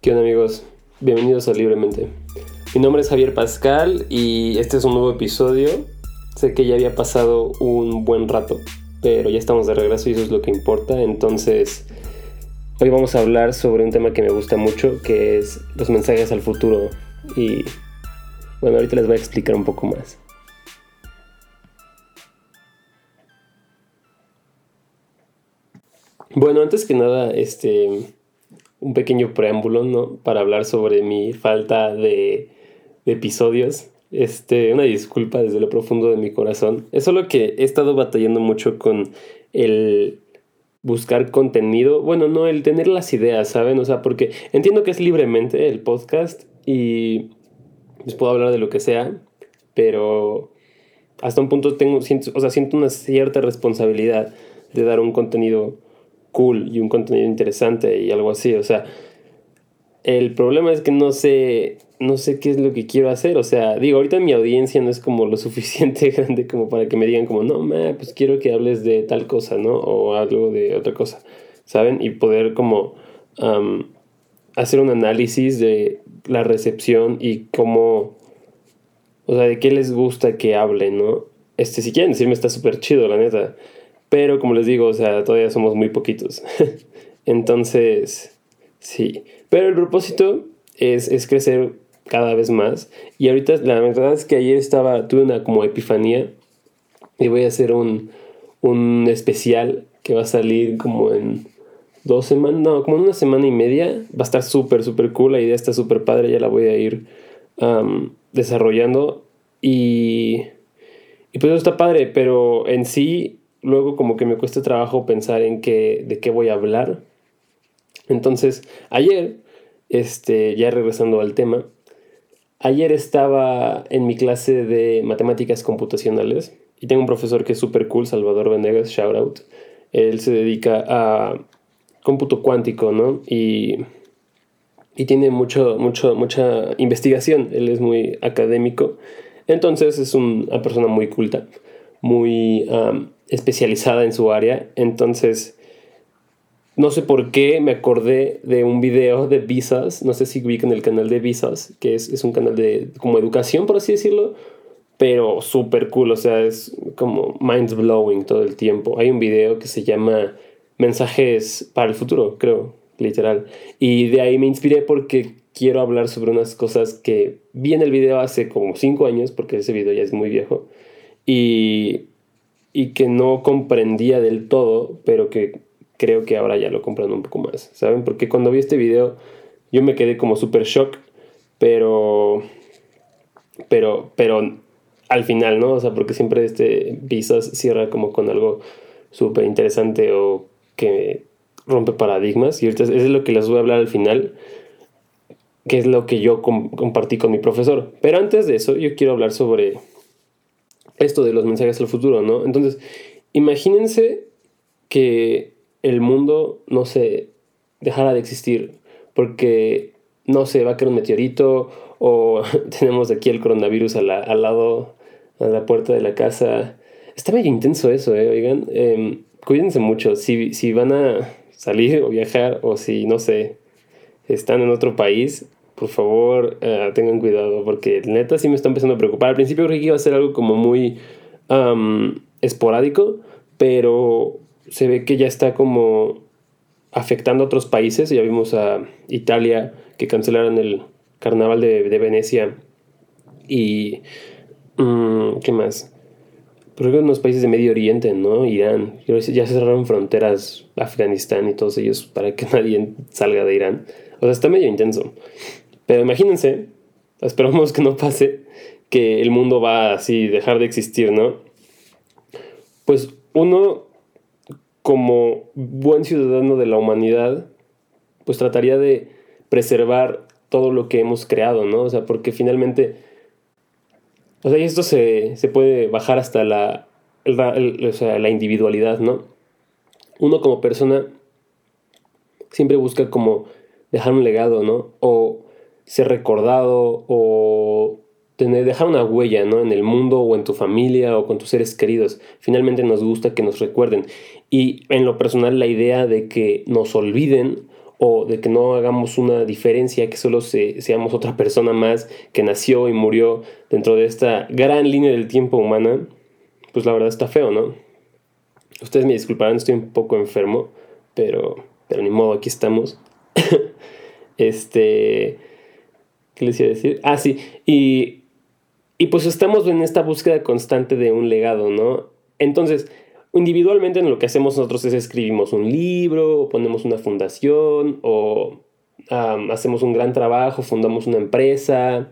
¿Qué onda amigos? Bienvenidos a Libremente. Mi nombre es Javier Pascal y este es un nuevo episodio. Sé que ya había pasado un buen rato, pero ya estamos de regreso y eso es lo que importa. Entonces, hoy vamos a hablar sobre un tema que me gusta mucho, que es los mensajes al futuro. Y bueno, ahorita les voy a explicar un poco más. Bueno, antes que nada, este un pequeño preámbulo, ¿no? Para hablar sobre mi falta de, episodios. Este, una disculpa desde lo profundo de mi corazón. Es solo que he estado batallando mucho con el buscar contenido. Bueno, no, el tener las ideas, ¿saben? O sea, porque entiendo que es libremente el podcast y les puedo hablar de lo que sea, pero hasta un punto tengo, siento, o sea, siento una cierta responsabilidad de dar un contenido cool y un contenido interesante y algo así. O sea, el problema es que no sé, no sé qué es lo que quiero hacer. O sea, digo, ahorita mi audiencia no es como lo suficiente grande como para que me digan como, no, ma, pues quiero que hables de tal cosa, ¿no? O algo de otra cosa, ¿saben? Y poder como hacer un análisis de la recepción y cómo, o sea, de qué les gusta que hable, ¿no? Este, si quieren decirme, está súper chido, la neta. Pero como les digo, o sea, todavía somos muy poquitos. Entonces, sí. Pero el propósito es, es, crecer cada vez más. Y ahorita la verdad es que ayer estaba, tuve una como epifanía y voy a hacer un, un especial que va a salir como en dos semanas, no, como en una semana y media. Va a estar súper, súper cool. La idea está súper padre, ya la voy a ir desarrollando. Y, y pues eso está padre, pero en sí luego como que me cuesta trabajo pensar en qué, de qué voy a hablar. Entonces, ayer, este, ya regresando al tema, ayer estaba en mi clase de matemáticas computacionales y tengo un profesor que es súper cool, Salvador Venegas, shout out. Él se dedica a cómputo cuántico, ¿no? Y, y tiene mucho, mucho, mucha investigación, él es muy académico, entonces es una persona muy culta, muy especializada en su área. Entonces, no sé por qué me acordé de un video de Visas, no sé si ubican el canal de Visas, que es, es un canal de como educación, por así decirlo, pero súper cool, o sea, es como mind blowing todo el tiempo. Hay un video que se llama Mensajes para el futuro, creo, literal. Y de ahí me inspiré porque quiero hablar sobre unas cosas que vi en el video hace como cinco años, porque ese video ya es muy viejo. Y y que no comprendía del todo, pero que creo que ahora ya lo comprendo un poco más, ¿saben? Porque cuando vi este video yo me quedé como súper shock, pero, pero, pero al final, ¿no? O sea, porque siempre este Visas cierra como con algo súper interesante o que rompe paradigmas y ahorita es lo que les voy a hablar al final que es lo que yo compartí con mi profesor. Pero antes de eso, yo quiero hablar sobre esto de los mensajes al futuro, ¿no? Entonces, imagínense que el mundo, no se dejara de existir porque, no sé, va a caer un meteorito o tenemos aquí el coronavirus al lado, a la puerta de la casa. Está medio intenso eso, ¿eh? Oigan, em, cuídense mucho. Si, si van a salir o viajar o si, no sé, están en otro país, por favor, eh, tengan cuidado, porque neta sí me está empezando a preocupar. Al principio creí que iba a ser algo como muy esporádico, pero se ve que ya está como afectando a otros países. Ya vimos a Italia que cancelaron el carnaval de, Venecia y... Mm, ¿Qué más? Creo que unos países de Medio Oriente, ¿no? Irán. Ya cerraron fronteras Afganistán y todos ellos para que nadie salga de Irán. O sea, está medio intenso. Pero imagínense, esperamos que no pase, que el mundo va así dejar de existir, ¿no? Pues uno, como buen ciudadano de la humanidad, pues trataría de preservar todo lo que hemos creado, ¿no? O sea, porque finalmente, o sea, y esto se, puede bajar hasta la, la individualidad, ¿no? Uno como persona siempre busca como dejar un legado, ¿no? O ser recordado o tener, dejar una huella ¿no? en el mundo o en tu familia o con tus seres queridos. Finalmente nos gusta que nos recuerden. Y en lo personal la idea de que nos olviden o de que no hagamos una diferencia, que solo seamos otra persona más que nació y murió dentro de esta gran línea del tiempo humana, pues la verdad está feo, ¿no? Ustedes me disculparán, estoy un poco enfermo, pero, pero ni modo, aquí estamos. este, ¿qué les iba a decir? Ah, sí, y, y pues estamos en esta búsqueda constante de un legado, ¿no? Entonces, individualmente lo que hacemos nosotros es escribimos un libro, o ponemos una fundación, o hacemos un gran trabajo, fundamos una empresa,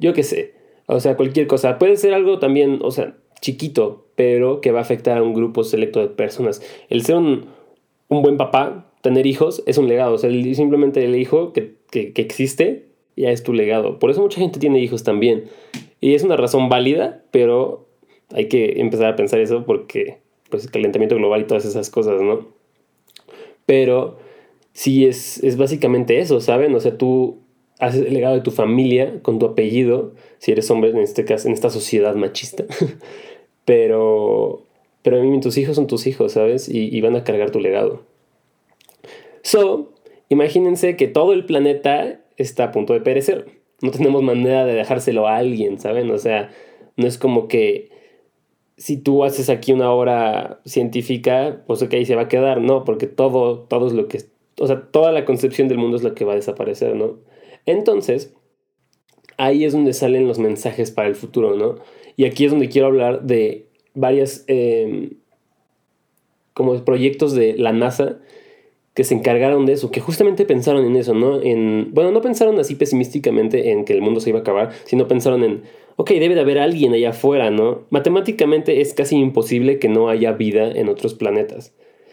yo qué sé. O sea, cualquier cosa. Puede ser algo también, o sea, chiquito, pero que va a afectar a un grupo selecto de personas. El ser un, buen papá, tener hijos, es un legado. O sea, simplemente el hijo que, que existe ya es tu legado. Por eso mucha gente tiene hijos también. Y es una razón válida, pero hay que empezar a pensar eso porque pues el calentamiento global y todas esas cosas, ¿no? Pero sí es, es básicamente eso, ¿saben? O sea, tú haces el legado de tu familia con tu apellido, si eres hombre en este caso, en esta sociedad machista. pero, pero a mí tus hijos son tus hijos, ¿sabes? Y, y van a cargar tu legado. So, imagínense que todo el planeta está a punto de perecer. No tenemos manera de dejárselo a alguien, ¿saben? O sea, no es como que si tú haces aquí una obra científica, pues ok, se va a quedar, no, porque todo, todo es lo que, o sea, toda la concepción del mundo es lo que va a desaparecer, ¿no? Entonces, ahí es donde salen los mensajes para el futuro, ¿no? Y aquí es donde quiero hablar de varias, em, como proyectos de la NASA que se encargaron de eso, que justamente pensaron en eso, ¿no? En, bueno, no pensaron así pesimísticamente en que el mundo se iba a acabar, sino pensaron en, ok, debe de haber alguien allá afuera, ¿no? Matemáticamente es casi imposible que no haya vida en otros planetas.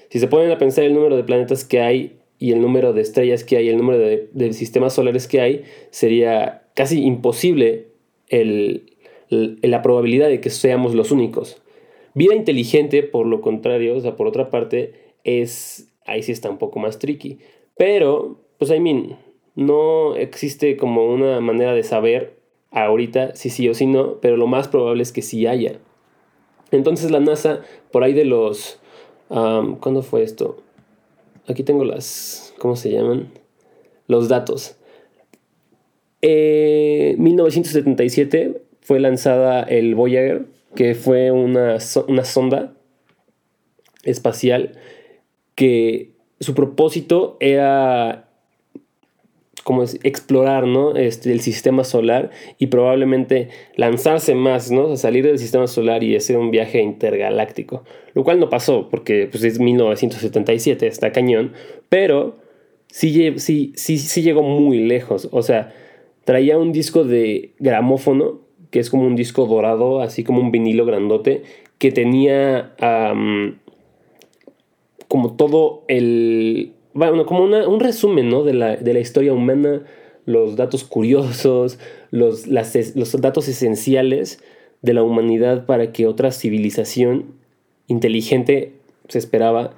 Si se ponen a pensar el número de planetas que hay y el número de estrellas que hay, el número de, sistemas solares que hay, sería casi imposible la probabilidad de que seamos los únicos. Vida inteligente, por lo contrario, o sea, por otra parte, es ahí sí está un poco más tricky. Pero, pues, I mean, no existe como una manera de saber ahorita si sí o si no, pero lo más probable es que sí haya. Entonces la NASA, por ahí de los... ¿Cuándo fue esto? Aquí tengo las... ¿Cómo se llaman? Los datos. En 1977 fue lanzada el Voyager, que fue una, una sonda espacial que su propósito era como explorar ¿no? este, el sistema solar y probablemente lanzarse más, ¿no? salir del sistema solar y hacer un viaje intergaláctico. Lo cual no pasó porque pues, es 1977, está cañón, pero sí, sí, sí, sí llegó muy lejos. O sea, traía un disco de gramófono, que es como un disco dorado, así como un vinilo grandote, que tenía como todo el... Bueno, como un resumen ¿no? de, la, de la historia humana, los datos curiosos, los, los datos esenciales de la humanidad para que otra civilización inteligente, se esperaba,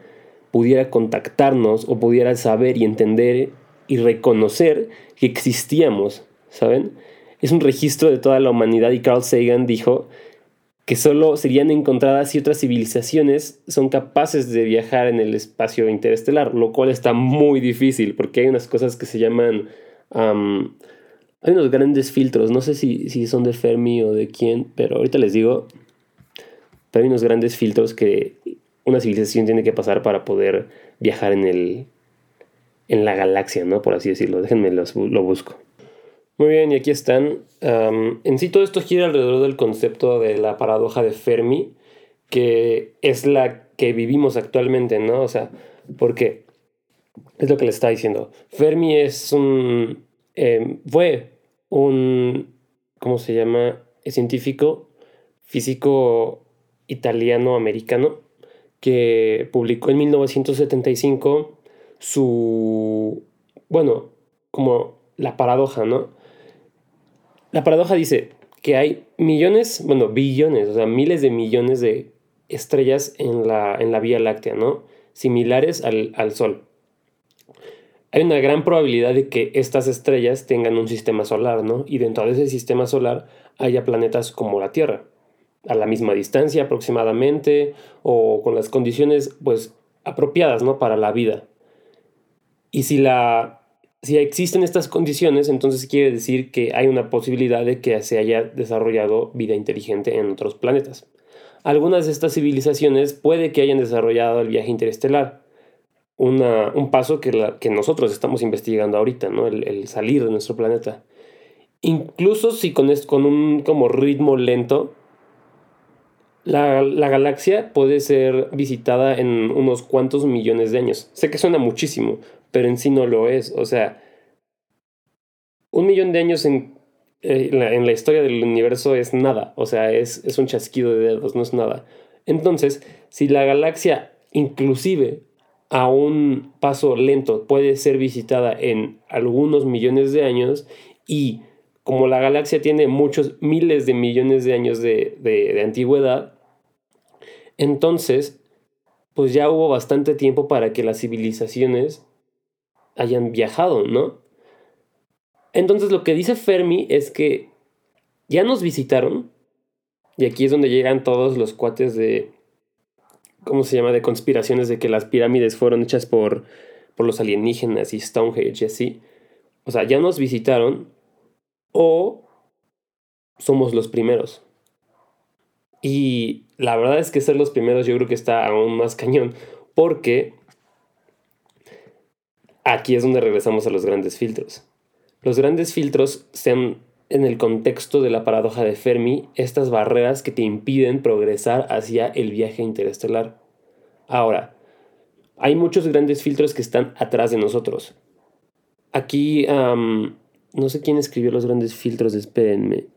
pudiera contactarnos o pudiera saber y entender y reconocer que existíamos, ¿saben? Es un registro de toda la humanidad y Carl Sagan dijo que solo serían encontradas si otras civilizaciones son capaces de viajar en el espacio interestelar, lo cual está muy difícil porque hay unas cosas que se llaman... hay unos grandes filtros, no sé si, si, son de Fermi o de quién, pero ahorita les digo, pero hay unos grandes filtros que una civilización tiene que pasar para poder viajar en, el, en la galaxia, ¿no? Por así decirlo, déjenme lo busco. Muy bien, y aquí están. en sí todo esto gira alrededor del concepto de la paradoja de Fermi, que es la que vivimos actualmente, ¿no? O sea, ¿por qué? Es lo que le está diciendo. Fermi es un... Em, fue un... ¿Cómo se llama? Científico, físico italiano-americano, que publicó en 1975 su... Bueno, como la paradoja, ¿no? La paradoja dice que hay millones, bueno, billones, o sea, miles de millones de estrellas en la, en la Vía Láctea, ¿no? Similares al, al Sol. Hay una gran probabilidad de que estas estrellas tengan un sistema solar, ¿no? Y dentro de ese sistema solar haya planetas como la Tierra, a la misma distancia aproximadamente, o con las condiciones, pues, apropiadas, ¿no? Para la vida. Y si, la, si existen estas condiciones, entonces quiere decir que hay una posibilidad de que se haya desarrollado vida inteligente en otros planetas. Algunas de estas civilizaciones puede que hayan desarrollado el viaje interestelar, un paso que, nosotros estamos investigando ahorita, ¿no? el, salir de nuestro planeta. Incluso si con, con un como ritmo lento, la, la, galaxia puede ser visitada en unos cuantos millones de años. Sé que suena muchísimo, pero en sí no lo es. O sea, un millón de años en, eh, en, la, historia del universo es nada. O sea, es, es un chasquido de dedos, no es nada. Entonces, si la galaxia inclusive a un paso lento puede ser visitada en algunos millones de años y como la galaxia tiene muchos miles de millones de años de, de, antigüedad, entonces pues ya hubo bastante tiempo para que las civilizaciones hayan viajado, ¿no? Entonces lo que dice Fermi es que ya nos visitaron, y aquí es donde llegan todos los cuates de, ¿cómo se llama?, de conspiraciones de que las pirámides fueron hechas por, por los alienígenas y Stonehenge y así. O sea, ya nos visitaron o somos los primeros. Y la verdad es que ser los primeros yo creo que está aún más cañón porque aquí es donde regresamos a los grandes filtros. Los grandes filtros sean en el contexto de la paradoja de Fermi estas barreras que te impiden progresar hacia el viaje interestelar. Ahora, hay muchos grandes filtros que están atrás de nosotros. Aquí, no sé quién escribió los grandes filtros, espérenme.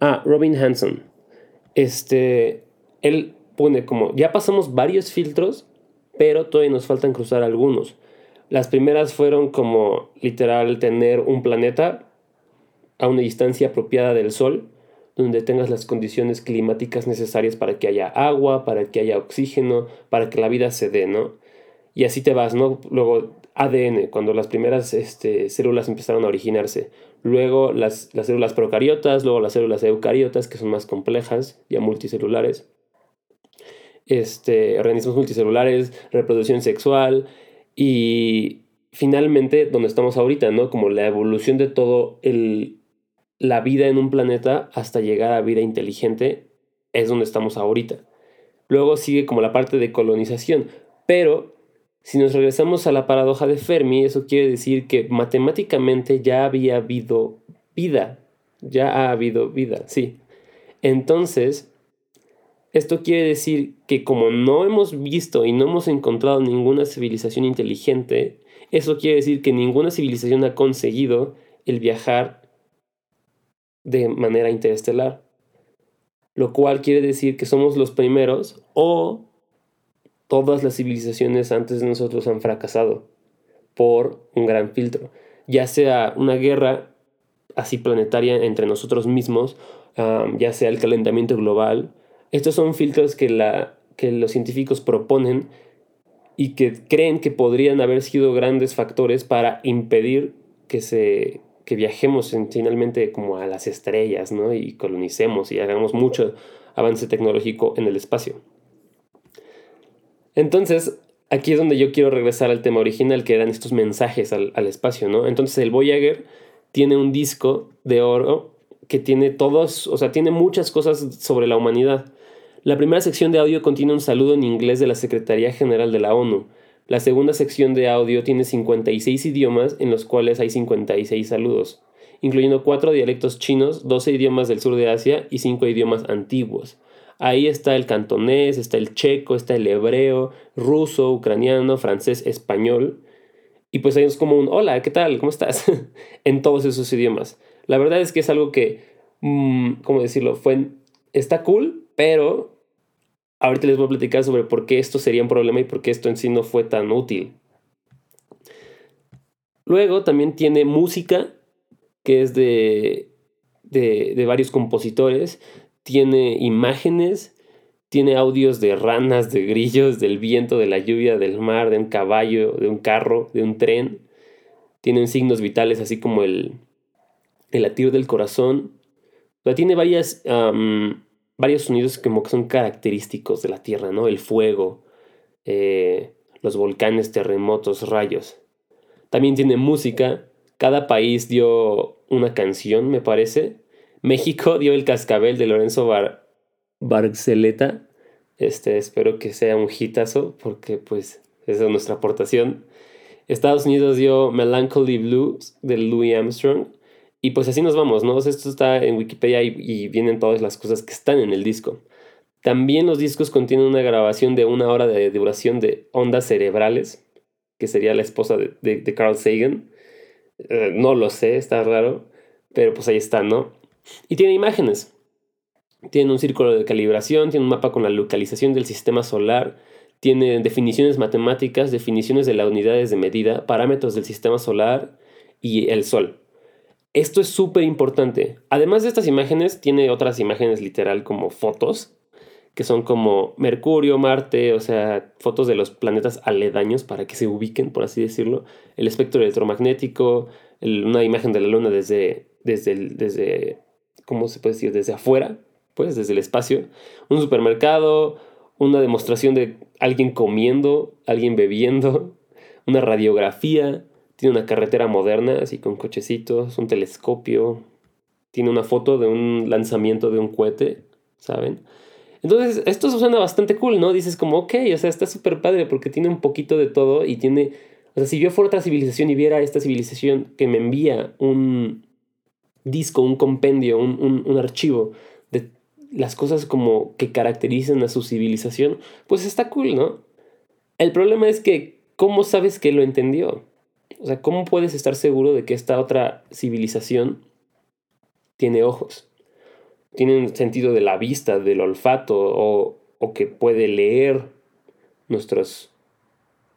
Ah, Robin Hanson. Este, él pone como, ya pasamos varios filtros, pero todavía nos faltan cruzar algunos. Las primeras fueron como literal tener un planeta a una distancia apropiada del Sol, donde tengas las condiciones climáticas necesarias para que haya agua, para que haya oxígeno, para que la vida se dé, ¿no? Y así te vas, ¿no? Luego ADN, cuando las primeras este, células empezaron a originarse. Luego las, las células procariotas, luego las células eucariotas, que son más complejas, ya multicelulares. Este, organismos multicelulares, reproducción sexual y finalmente donde estamos ahorita, ¿no? Como la evolución de todo el, la vida en un planeta hasta llegar a vida inteligente es donde estamos ahorita. Luego sigue como la parte de colonización, pero si nos regresamos a la paradoja de Fermi, eso quiere decir que matemáticamente ya había habido vida, ya ha habido vida, sí. Entonces, esto quiere decir que como no hemos visto y no hemos encontrado ninguna civilización inteligente, eso quiere decir que ninguna civilización ha conseguido el viajar de manera interestelar. Lo cual quiere decir que somos los primeros o todas las civilizaciones antes de nosotros han fracasado por un gran filtro. Ya sea una guerra así planetaria entre nosotros mismos, ya sea el calentamiento global. Estos son filtros que, la, que los científicos proponen y que creen que podrían haber sido grandes factores para impedir que se que viajemos finalmente como a las estrellas, ¿no? Y colonicemos y hagamos mucho avance tecnológico en el espacio. Entonces, aquí es donde yo quiero regresar al tema original, que eran estos mensajes al, al espacio, ¿no? Entonces, el Voyager tiene un disco de oro que tiene todos, o sea, tiene muchas cosas sobre la humanidad. La primera sección de audio contiene un saludo en inglés de la Secretaría General de la ONU. La segunda sección de audio tiene 56 idiomas en los cuales hay 56 saludos, incluyendo cuatro dialectos chinos, 12 idiomas del sur de Asia y 5 idiomas antiguos. Ahí está el cantonés, está el checo, está el hebreo, ruso, ucraniano, francés, español. Y pues ahí como un hola, ¿qué tal? ¿Cómo estás? en todos esos idiomas. La verdad es que es algo que, mm, ¿cómo decirlo? Fue, está cool, pero Ahorita les voy a platicar sobre por qué esto sería un problema y por qué esto en sí no fue tan útil. Luego también tiene música, que es de, de, varios compositores. Tiene imágenes, tiene audios de ranas, de grillos, del viento, de la lluvia, del mar, de un caballo, de un carro, de un tren. Tienen signos vitales así como el, el latir del corazón. tiene varias varios sonidos como que son característicos de la Tierra, ¿no? El fuego, eh, los volcanes, terremotos, rayos. También tiene música. Cada país dio una canción, me parece. México dio el cascabel de Lorenzo Bar Barceleta. Este, espero que sea un hitazo porque pues esa es nuestra aportación. Estados Unidos dio Melancholy Blues de Louis Armstrong. Y pues así nos vamos, ¿no? esto está en Wikipedia y, vienen todas las cosas que están en el disco. También los discos contienen una grabación de una hora de duración de ondas cerebrales, que sería la esposa de, Carl Sagan. Eh, no lo sé, está raro, pero pues ahí está, ¿no? Y tiene imágenes. Tiene un círculo de calibración, tiene un mapa con la localización del sistema solar, tiene definiciones matemáticas, definiciones de las unidades de medida, parámetros del sistema solar y el Sol. Esto es súper importante. Además de estas imágenes, tiene otras imágenes literal como fotos, que son como Mercurio, Marte, o sea, fotos de los planetas aledaños para que se ubiquen, por así decirlo. El espectro electromagnético, una imagen de la Luna desde, desde, desde, ¿cómo se puede decir? Desde afuera, pues, desde el espacio. Un supermercado, una demostración de alguien comiendo, alguien bebiendo, una radiografía, tiene una carretera moderna, así con cochecitos, un telescopio, tiene una foto de un lanzamiento de un cohete, ¿saben? Entonces, esto suena bastante cool, ¿no? Dices como, ok, o sea, está súper padre porque tiene un poquito de todo y tiene, o sea, si yo fuera otra civilización y viera esta civilización que me envía un disco, un compendio, un, un, un archivo de las cosas como que caracterizan a su civilización, pues está cool, ¿no? El problema es que, ¿cómo sabes que lo entendió? O sea, ¿cómo puedes estar seguro de que esta otra civilización tiene ojos? Tiene un sentido de la vista, del olfato, o, o que puede leer nuestros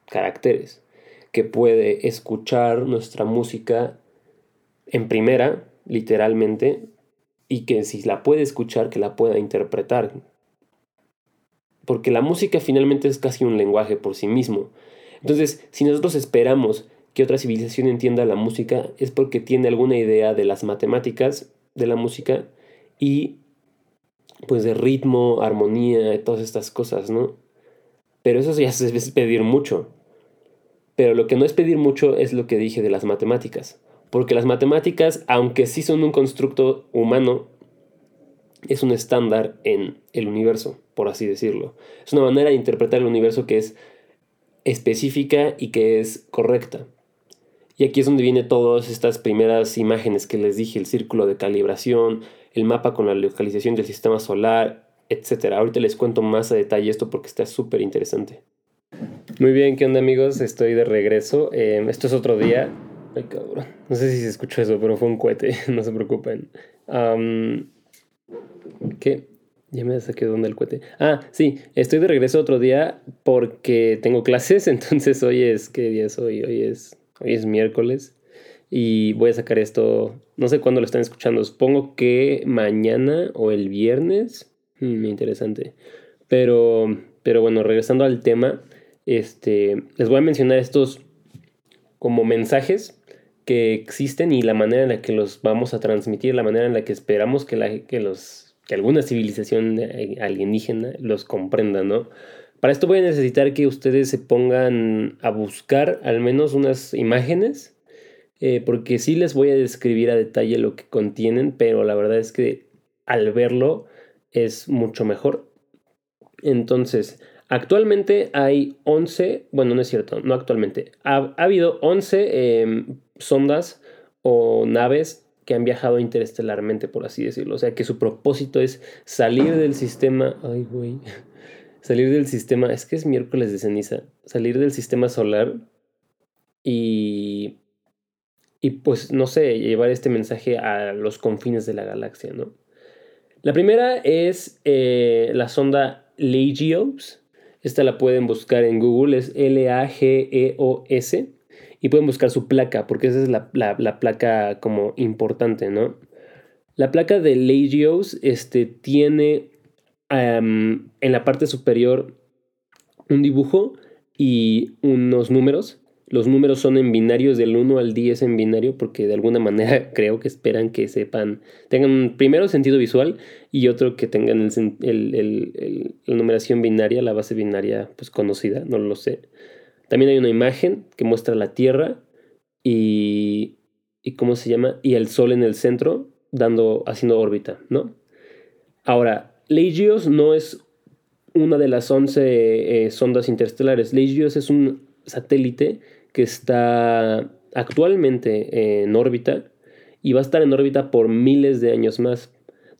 caracteres, que puede escuchar nuestra música en primera, literalmente, y que si la puede escuchar, que la pueda interpretar. Porque la música finalmente es casi un lenguaje por sí mismo. Entonces, si nosotros esperamos que otra civilización entienda la música, es porque tiene alguna idea de las matemáticas de la música y pues de ritmo, armonía, todas estas cosas, ¿no? Pero eso ya es pedir mucho. Pero lo que no es pedir mucho es lo que dije de las matemáticas. Porque las matemáticas, aunque sí son un constructo humano, es un estándar en el universo, por así decirlo. Es una manera de interpretar el universo que es específica y que es correcta. Y aquí es donde vienen todas estas primeras imágenes que les dije, el círculo de calibración, el mapa con la localización del sistema solar, etc. Ahorita les cuento más a detalle esto porque está súper interesante. Muy bien, ¿qué onda amigos? Estoy de regreso. Em, esto es otro día. Ay, cabrón. No sé si se escuchó eso, pero fue un cohete, no se preocupen. ¿Qué? Ya me saqué dónde el cohete. Ah, sí, estoy de regreso otro día porque tengo clases, entonces hoy es, ¿qué día es hoy? Hoy es Hoy es miércoles y voy a sacar esto, no sé cuándo lo están escuchando, supongo que mañana o el viernes. Hmm, interesante. Pero, pero bueno, regresando al tema, este, les voy a mencionar estos como mensajes que existen y la manera en la que los vamos a transmitir, la manera en la que esperamos que, la, que, los, que alguna civilización alienígena los comprenda, ¿no? Para esto voy a necesitar que ustedes se pongan a buscar al menos unas imágenes, eh, porque sí les voy a describir a detalle lo que contienen, pero la verdad es que al verlo es mucho mejor. Entonces, actualmente hay 11, bueno, no es cierto, no actualmente, ha, habido 11 em, sondas o naves que han viajado interestelarmente, por así decirlo. O sea, que su propósito es salir del sistema... Ay, güey salir del sistema, es que es miércoles de ceniza, salir del sistema solar y, y pues, no sé, llevar este mensaje a los confines de la galaxia, ¿no? La primera es eh, la sonda LAGEOS. Esta la pueden buscar en Google, es L-A-G-E-O-S. Y pueden buscar su placa, porque esa es la, la placa como importante, ¿no? La placa de LAGEOS este, tiene en la parte superior un dibujo y unos números. Los números son en binarios del 1 al 10 en binario porque de alguna manera creo que esperan que sepan, tengan primero sentido visual y otro que tengan el, la numeración binaria, la base binaria pues conocida, no lo sé. También hay una imagen que muestra la Tierra y, y ¿cómo se llama? Y el Sol en el centro, dando, haciendo órbita, ¿no? Ahora, Legios no es una de las 11 eh, sondas interestelares. Legios es un satélite que está actualmente en órbita y va a estar en órbita por miles de años más.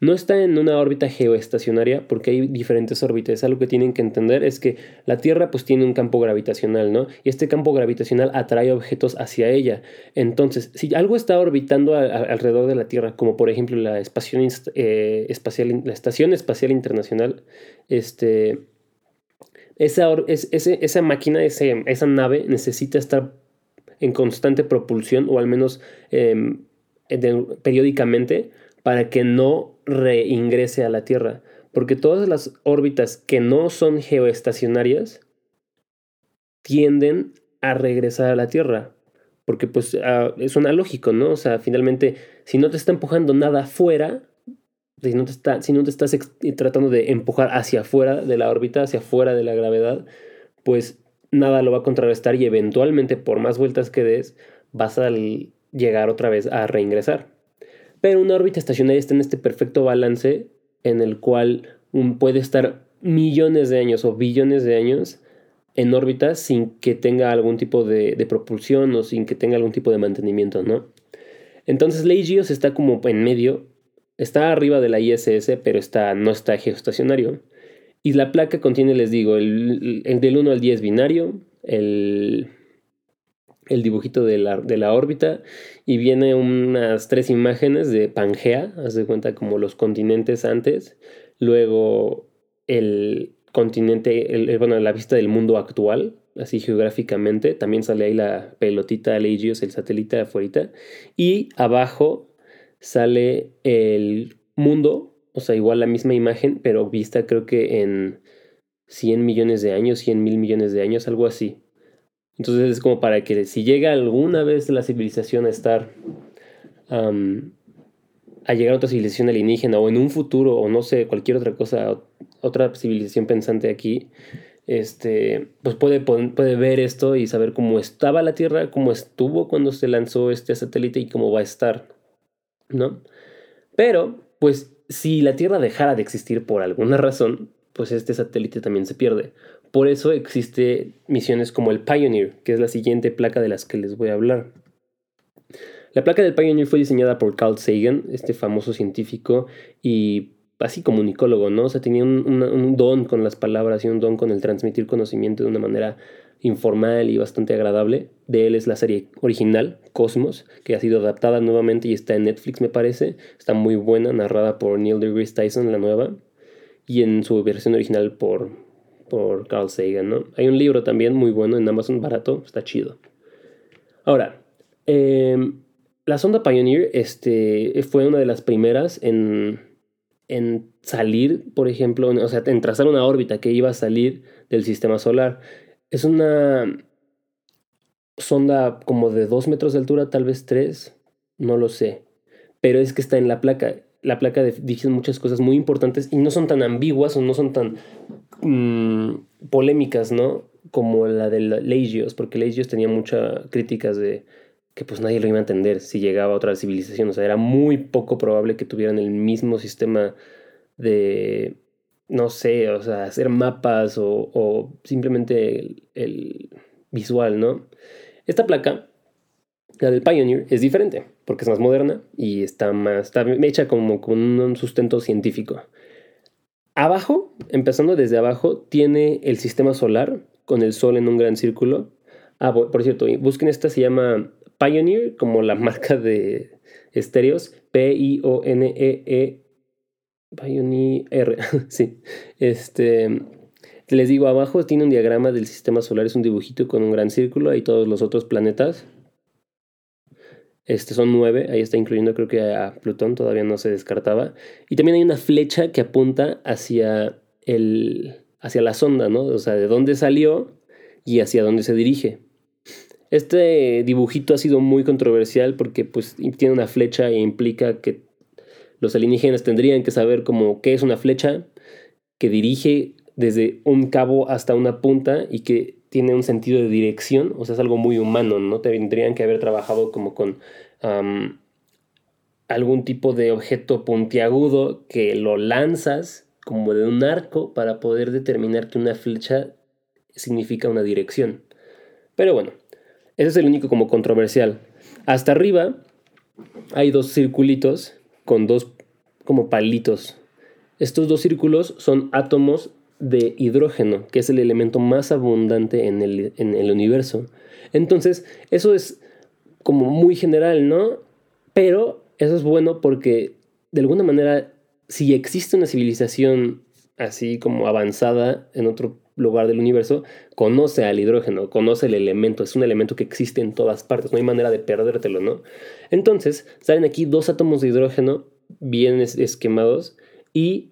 No está en una órbita geoestacionaria porque hay diferentes órbitas. Algo que tienen que entender es que la Tierra pues tiene un campo gravitacional, ¿no? Y este campo gravitacional atrae objetos hacia ella. Entonces, si algo está orbitando alrededor de la Tierra, como por ejemplo la, eh, Estación Espacial Internacional, este, esa, esa máquina, esa nave necesita estar en constante propulsión o al menos em, periódicamente para que no reingrese a la Tierra. Porque todas las órbitas que no son geoestacionarias tienden a regresar a la Tierra. Porque pues uh, es una lógico, ¿no? O sea, finalmente, si no te está empujando nada afuera, si no te, está, si no te estás tratando de empujar hacia afuera de la órbita, hacia afuera de la gravedad, pues nada lo va a contrarrestar y eventualmente, por más vueltas que des, vas a llegar otra vez a reingresar. Pero una órbita estacionaria está en este perfecto balance en el cual puede estar millones de años o billones de años en órbita sin que tenga algún tipo de, propulsión o sin que tenga algún tipo de mantenimiento, ¿no? Entonces Legios está como en medio, está arriba de la ISS, pero está, no está geoestacionario. Y la placa contiene, les digo, el, el del 1 al 10 binario, el, el dibujito de la, de la, órbita y viene unas tres imágenes de Pangea, haz de cuenta como los continentes antes, luego el continente, el, bueno, la vista del mundo actual, así geográficamente, también sale ahí la pelotita Legios, el satélite afuera, y abajo sale el mundo, o sea, igual la misma imagen, pero vista creo que en 100 millones de años, 100 mil millones de años, algo así. Entonces es como para que si llega alguna vez la civilización a estar, a llegar a otra civilización alienígena o en un futuro o no sé, cualquier otra cosa, otra civilización pensante aquí, este, pues puede, puede ver esto y saber cómo estaba la Tierra, cómo estuvo cuando se lanzó este satélite y cómo va a estar, ¿no? Pero, pues si la Tierra dejara de existir por alguna razón, pues este satélite también se pierde. Por eso existe misiones como el Pioneer, que es la siguiente placa de las que les voy a hablar. La placa del Pioneer fue diseñada por Carl Sagan, este famoso científico y así comunicólogo, ¿no? O sea, tenía un, don con las palabras y un don con el transmitir conocimiento de una manera informal y bastante agradable. De él es la serie original, Cosmos, que ha sido adaptada nuevamente y está en Netflix, me parece. Está muy buena, narrada por Neil deGrasse Tyson, la nueva, y en su versión original por por Carl Sagan, ¿no? Hay un libro también muy bueno en Amazon, barato, está chido. Ahora, em, la sonda Pioneer este, fue una de las primeras en, en salir, por ejemplo, o sea, en trazar una órbita que iba a salir del sistema solar. Es una sonda como de 2 metros de altura, tal vez 3, no lo sé. Pero es que está en la placa. La placa dice muchas cosas muy importantes y no son tan ambiguas o no son tan Mm, polémicas, ¿no? Como la de Legios, porque Legios tenía muchas críticas de que pues nadie lo iba a entender si llegaba a otra civilización. O sea, era muy poco probable que tuvieran el mismo sistema de, no sé, o sea, hacer mapas o, simplemente el, visual, ¿no? Esta placa, la del Pioneer, es diferente porque es más moderna y está más, está hecha como con un sustento científico. Abajo, empezando desde abajo, tiene el sistema solar con el sol en un gran círculo. Ah, por cierto, busquen esta, se llama Pioneer, como la marca de estéreos, P-I-O-N-E-E, Pioneer, sí. Este, les digo, abajo tiene un diagrama del sistema solar, es un dibujito con un gran círculo y todos los otros planetas. Este, son nueve, ahí está incluyendo creo que a Plutón, todavía no se descartaba. Y también hay una flecha que apunta hacia, el, hacia la sonda, ¿no? O sea, de dónde salió y hacia dónde se dirige. Este dibujito ha sido muy controversial porque pues tiene una flecha e implica que los alienígenas tendrían que saber como qué es una flecha que dirige desde un cabo hasta una punta y que tiene un sentido de dirección, o sea, es algo muy humano, ¿no? Tendrían que haber trabajado como con algún tipo de objeto puntiagudo que lo lanzas como de un arco para poder determinar que una flecha significa una dirección. Pero bueno, ese es el único como controversial. Hasta arriba hay dos circulitos con dos como palitos. Estos dos círculos son átomos de hidrógeno, que es el elemento más abundante en el, en el universo. Entonces, eso es como muy general, ¿no? Pero eso es bueno porque, de alguna manera, si existe una civilización así como avanzada en otro lugar del universo, conoce al hidrógeno, conoce el elemento, es un elemento que existe en todas partes, no hay manera de perdértelo, ¿no? Entonces, salen aquí dos átomos de hidrógeno bien esquemados y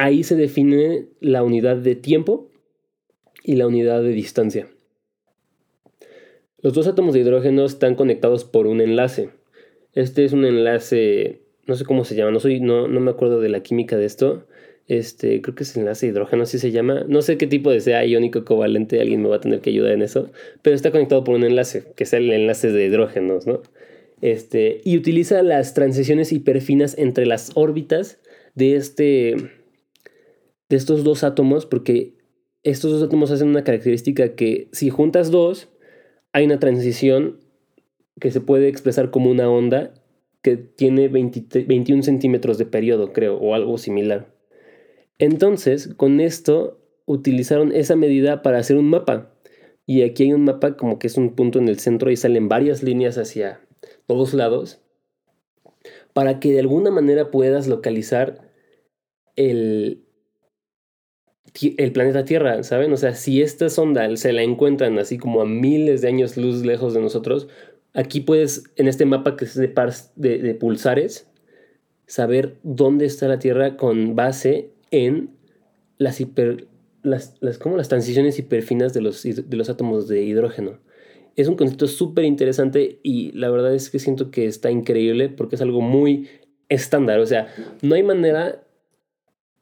ahí se define la unidad de tiempo y la unidad de distancia. Los dos átomos de hidrógeno están conectados por un enlace. Este es un enlace, no sé cómo se llama, no, soy, no, no me acuerdo de la química de esto, este, creo que es enlace de hidrógeno, así se llama. No sé qué tipo de sea iónico covalente, alguien me va a tener que ayudar en eso, pero está conectado por un enlace, que es el enlace de hidrógenos, ¿no? Este, y utiliza las transiciones hiperfinas entre las órbitas de, este, de estos dos átomos, porque estos dos átomos hacen una característica que si juntas dos, hay una transición que se puede expresar como una onda que tiene 21 centímetros de periodo, creo, o algo similar. Entonces, con esto utilizaron esa medida para hacer un mapa. Y aquí hay un mapa como que es un punto en el centro y salen varias líneas hacia todos lados para que de alguna manera puedas localizar el, el planeta Tierra, ¿saben? O sea, si esta sonda se la encuentran así como a miles de años luz lejos de nosotros, aquí puedes, en este mapa que es de, de, de pulsares, saber dónde está la Tierra con base en las, hiper, las, las, las transiciones hiperfinas de los, de los átomos de hidrógeno. Es un concepto súper interesante y la verdad es que siento que está increíble porque es algo muy estándar. O sea, no hay manera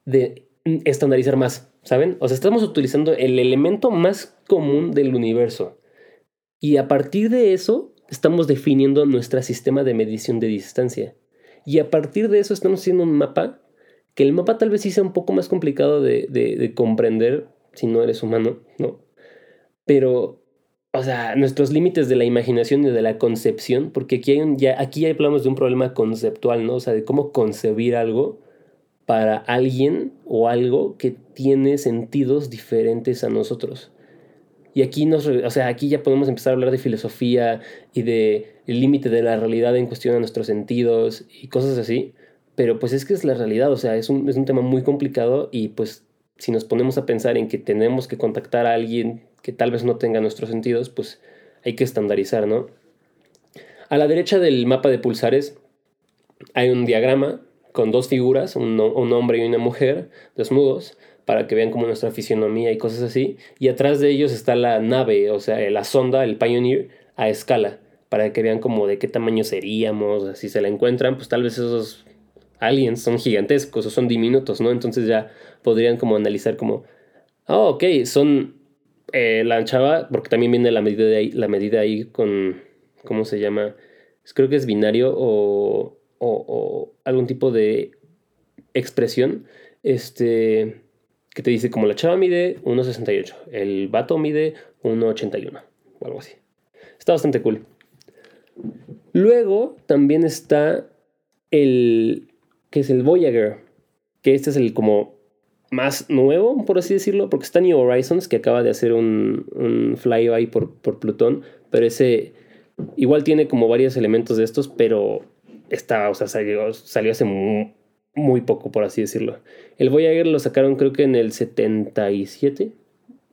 de estandarizar más, ¿saben? O sea, estamos utilizando el elemento más común del universo. Y a partir de eso, estamos definiendo nuestro sistema de medición de distancia. Y a partir de eso, estamos haciendo un mapa que el mapa tal vez sea un poco más complicado de, comprender si no eres humano, ¿no? Pero, o sea, nuestros límites de la imaginación y de la concepción, porque aquí, hay un, ya, aquí ya hablamos de un problema conceptual, ¿no? O sea, de cómo concebir algo para alguien o algo que tiene sentidos diferentes a nosotros. Y aquí nos, o sea, aquí ya podemos empezar a hablar de filosofía y de el límite de la realidad en cuestión a nuestros sentidos y cosas así. Pero pues es que es la realidad, o sea, es un, es un tema muy complicado y pues si nos ponemos a pensar en que tenemos que contactar a alguien que tal vez no tenga nuestros sentidos, pues hay que estandarizar, ¿no? A la derecha del mapa de pulsares hay un diagrama con dos figuras, un, un, hombre y una mujer, desnudos, para que vean como nuestra fisionomía y cosas así. Y atrás de ellos está la nave, o sea, la sonda, el Pioneer, a escala, para que vean como de qué tamaño seríamos, si se la encuentran, pues tal vez esos aliens son gigantescos o son diminutos, ¿no? Entonces ya podrían como analizar como, oh, ok, son eh, la chava, porque también viene la medida, ahí, la medida ahí con, ¿cómo se llama? Creo que es binario o, o, algún tipo de expresión, este, que te dice como la chava mide 1,68, el vato mide 1,81 o algo así. Está bastante cool. Luego también está el, que es el Voyager, que este es el como más nuevo, por así decirlo, porque está New Horizons, que acaba de hacer un, un flyby por, por Plutón, pero ese igual tiene como varios elementos de estos, pero está, o sea, salió, salió hace muy, muy, poco, por así decirlo. El Voyager lo sacaron creo que en el 77,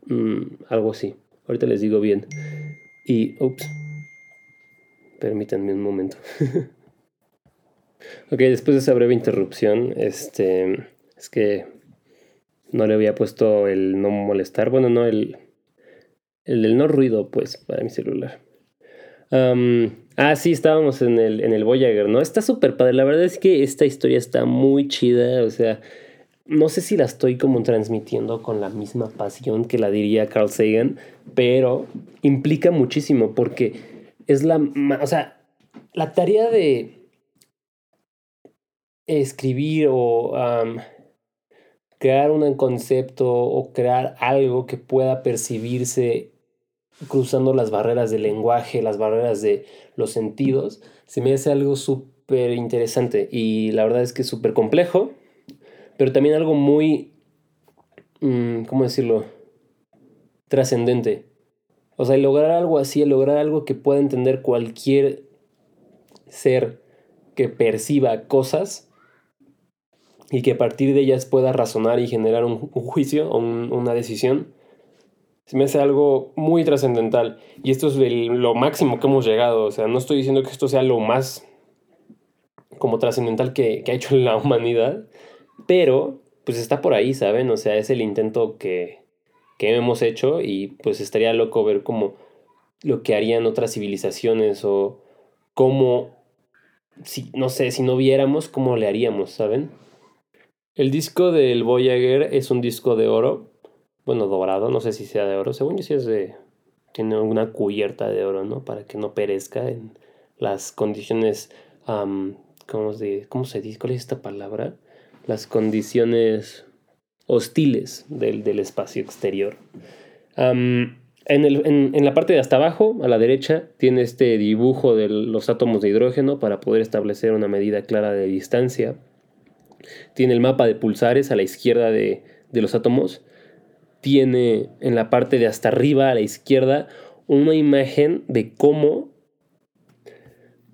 mm, algo así. Ahorita les digo bien. Y, ups, permítanme un momento. Ok, después de esa breve interrupción, este, es que no le había puesto el no molestar, bueno, no, el, el del no ruido, pues, para mi celular. Ah, sí, estábamos en el, en el Voyager, ¿no? Está súper padre, la verdad es que esta historia está muy chida, o sea, no sé si la estoy como transmitiendo con la misma pasión que la diría Carl Sagan, pero implica muchísimo porque es la, o sea, la tarea de escribir o crear un concepto o crear algo que pueda percibirse cruzando las barreras del lenguaje, las barreras de los sentidos, se me hace algo súper interesante y la verdad es que es súper complejo, pero también algo muy, mm, ¿cómo decirlo? Trascendente. O sea, lograr algo así, lograr algo que pueda entender cualquier ser que perciba cosas y que a partir de ellas pueda razonar y generar un, juicio o una decisión, se me hace algo muy trascendental. Y esto es lo máximo que hemos llegado. O sea, no estoy diciendo que esto sea lo más como trascendental que, ha hecho la humanidad, pero pues está por ahí, ¿saben? O sea, es el intento que, que hemos hecho y pues estaría loco ver cómo lo que harían otras civilizaciones o cómo, si, no sé, si no viéramos, cómo le haríamos, ¿saben? El disco del Voyager es un disco de oro, bueno, dorado, no sé si sea de oro, según yo sí es de... tiene una cubierta de oro, ¿no? Para que no perezca en las condiciones... ¿cómo, se, ¿Cómo se dice? ¿Cuál es esta palabra? Las condiciones hostiles del, del espacio exterior. en, el, en, en, la parte de hasta abajo, a la derecha, tiene este dibujo de los átomos de hidrógeno para poder establecer una medida clara de distancia. Tiene el mapa de pulsares a la izquierda de, de los átomos tiene en la parte de hasta arriba a la izquierda una imagen de cómo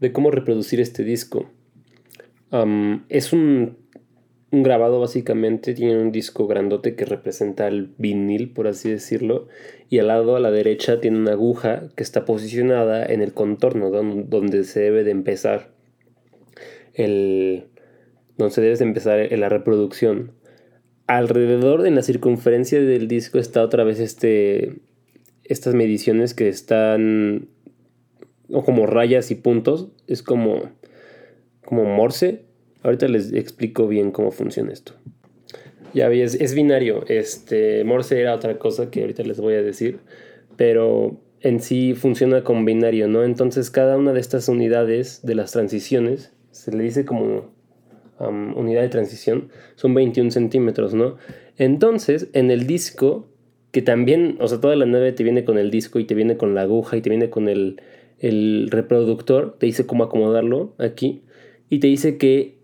de cómo reproducir este disco. es un, un, grabado básicamente, tiene un disco grandote que representa el vinil, por así decirlo, y al lado a la derecha tiene una aguja que está posicionada en el contorno donde, se debe de empezar el donde se debe de empezar la reproducción alrededor de la circunferencia del disco está otra vez este estas mediciones que están o como rayas y puntos, es como como morse. Ahorita les explico bien cómo funciona esto. Ya ves, es binario. Este morse era otra cosa que ahorita les voy a decir, pero en sí funciona como binario, ¿no? Entonces cada una de estas unidades de las transiciones se le dice como unidad de transición, son 21 centímetros, ¿no? Entonces, en el disco, que también, o sea, toda la nave te viene con el disco y te viene con la aguja y te viene con el, el reproductor, te dice cómo acomodarlo aquí y te dice que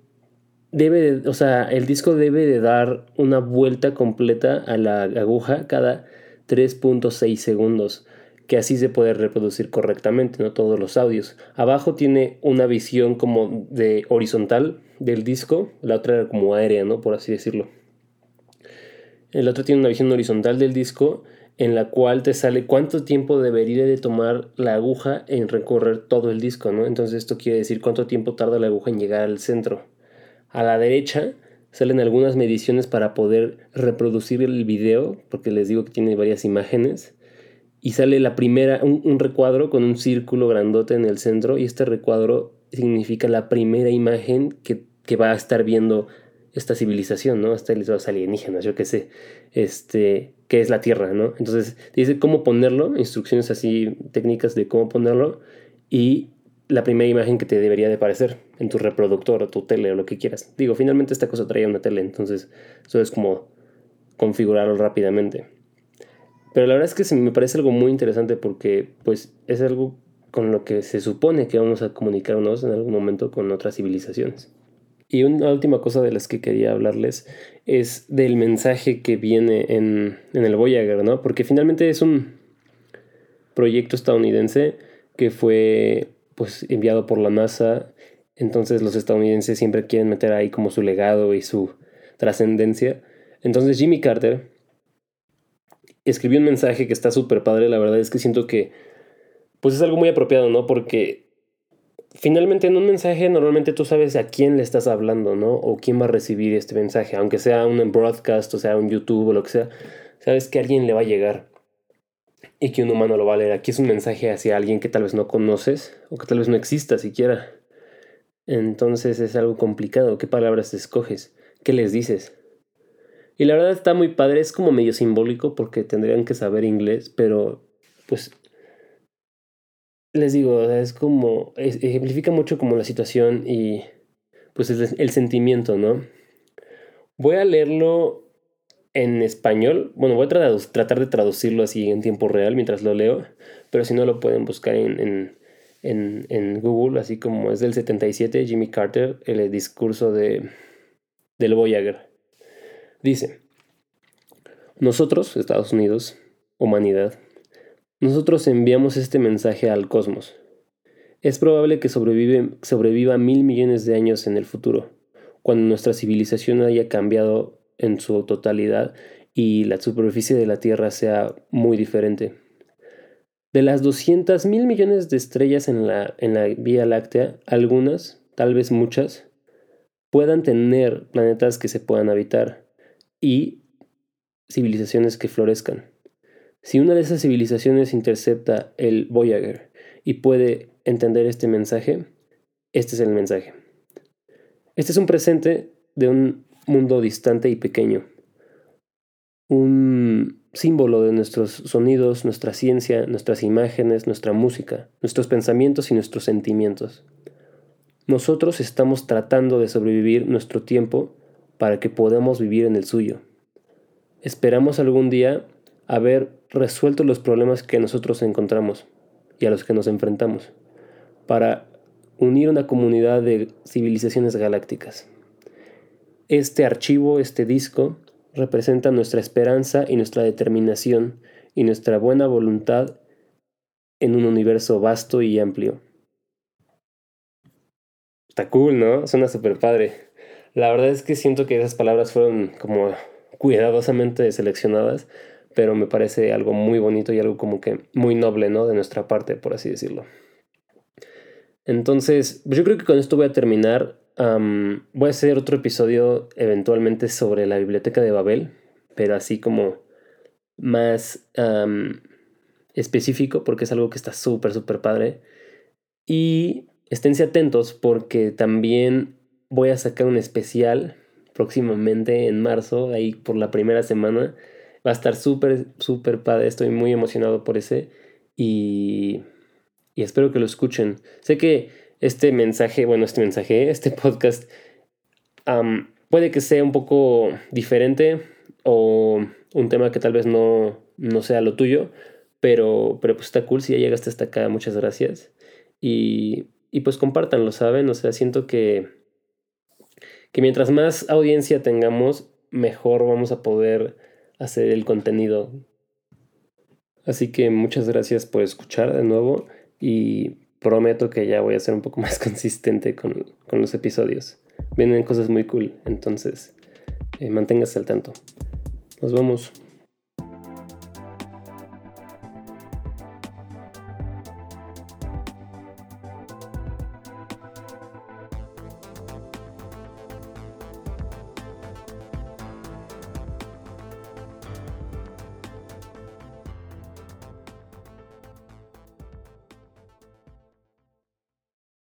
debe, de, o sea, el disco debe de dar una vuelta completa a la aguja cada 3.6 segundos que así se puede reproducir correctamente, ¿no? Todos los audios. Abajo tiene una visión como de horizontal del disco, la otra era como aérea, ¿no? Por así decirlo. El otro tiene una visión horizontal del disco en la cual te sale cuánto tiempo debería de tomar la aguja en recorrer todo el disco, ¿no? Entonces esto quiere decir cuánto tiempo tarda la aguja en llegar al centro. A la derecha salen algunas mediciones para poder reproducir el video, porque les digo que tiene varias imágenes y sale la primera, un, recuadro con un círculo grandote en el centro y este recuadro significa la primera imagen que, va a estar viendo esta civilización, ¿no? Hasta los alienígenas, yo qué sé, este, que es la Tierra, ¿no? Entonces dice cómo ponerlo, instrucciones así técnicas de cómo ponerlo y la primera imagen que te debería de parecer en tu reproductor o tu tele o lo que quieras. Digo, finalmente esta cosa traía una tele, entonces eso es como configurarlo rápidamente. Pero la verdad es que me parece algo muy interesante porque pues es algo con lo que se supone que vamos a comunicarnos en algún momento con otras civilizaciones. Y una última cosa de las que quería hablarles es del mensaje que viene en, en el Voyager, ¿no? Porque finalmente es un proyecto estadounidense que fue pues enviado por la NASA. Entonces los estadounidenses siempre quieren meter ahí como su legado y su trascendencia. Entonces Jimmy Carter escribió un mensaje que está súper padre, la verdad es que siento que pues es algo muy apropiado, ¿no? Porque finalmente en un mensaje normalmente tú sabes a quién le estás hablando, ¿no? O quién va a recibir este mensaje, aunque sea un broadcast o sea un YouTube o lo que sea, sabes que alguien le va a llegar y que un humano lo va a leer. Aquí es un mensaje hacia alguien que tal vez no conoces o que tal vez no exista siquiera. Entonces es algo complicado. ¿Qué palabras escoges? ¿Qué les dices? Y la verdad está muy padre, es como medio simbólico porque tendrían que saber inglés, pero pues les digo, es como, ejemplifica mucho como la situación y pues el, sentimiento, ¿no? Voy a leerlo en español. Bueno, voy a tratar de traducirlo así en tiempo real mientras lo leo, pero si no lo pueden buscar en, en, en Google, así como es del 77, Jimmy Carter, el discurso de, del Voyager. Dice, nosotros, Estados Unidos, humanidad, nosotros enviamos este mensaje al cosmos. Es probable que sobreviva mil millones de años en el futuro, cuando nuestra civilización haya cambiado en su totalidad y la superficie de la Tierra sea muy diferente. De las 200 mil millones de estrellas en la, en la Vía Láctea, algunas, tal vez muchas, puedan tener planetas que se puedan habitar y civilizaciones que florezcan. Si una de esas civilizaciones intercepta el Voyager y puede entender este mensaje, este es el mensaje. Este es un presente de un mundo distante y pequeño. Un símbolo de nuestros sonidos, nuestra ciencia, nuestras imágenes, nuestra música, nuestros pensamientos y nuestros sentimientos. Nosotros estamos tratando de sobrevivir nuestro tiempo para que podamos vivir en el suyo. Esperamos algún día haber resuelto los problemas que nosotros encontramos y a los que nos enfrentamos, para unir una comunidad de civilizaciones galácticas. Este archivo, este disco, representa nuestra esperanza y nuestra determinación y nuestra buena voluntad en un universo vasto y amplio. Está cool, ¿no? Suena súper padre. La verdad es que siento que esas palabras fueron como cuidadosamente seleccionadas, pero me parece algo muy bonito y algo como que muy noble, ¿no? De nuestra parte, por así decirlo. Entonces, yo creo que con esto voy a terminar. voy a hacer otro episodio eventualmente sobre la biblioteca de Babel, pero así como más específico, porque es algo que está súper, súper padre. Y esténse atentos porque también voy a sacar un especial próximamente en marzo, ahí por la primera semana. Va a estar súper, súper padre, estoy muy emocionado por ese y, y espero que lo escuchen. Sé que este mensaje, bueno, este mensaje, este podcast puede que sea un poco diferente o un tema que tal vez no, no sea lo tuyo, pero, pero pues está cool si ya llegaste hasta acá, muchas gracias. Y, y pues compártanlo, ¿saben? O sea, siento que que mientras más audiencia tengamos, mejor vamos a poder hacer el contenido. Así que muchas gracias por escuchar de nuevo y prometo que ya voy a ser un poco más consistente con, los episodios. Vienen cosas muy cool, entonces eh, manténgase al tanto. Nos vemos.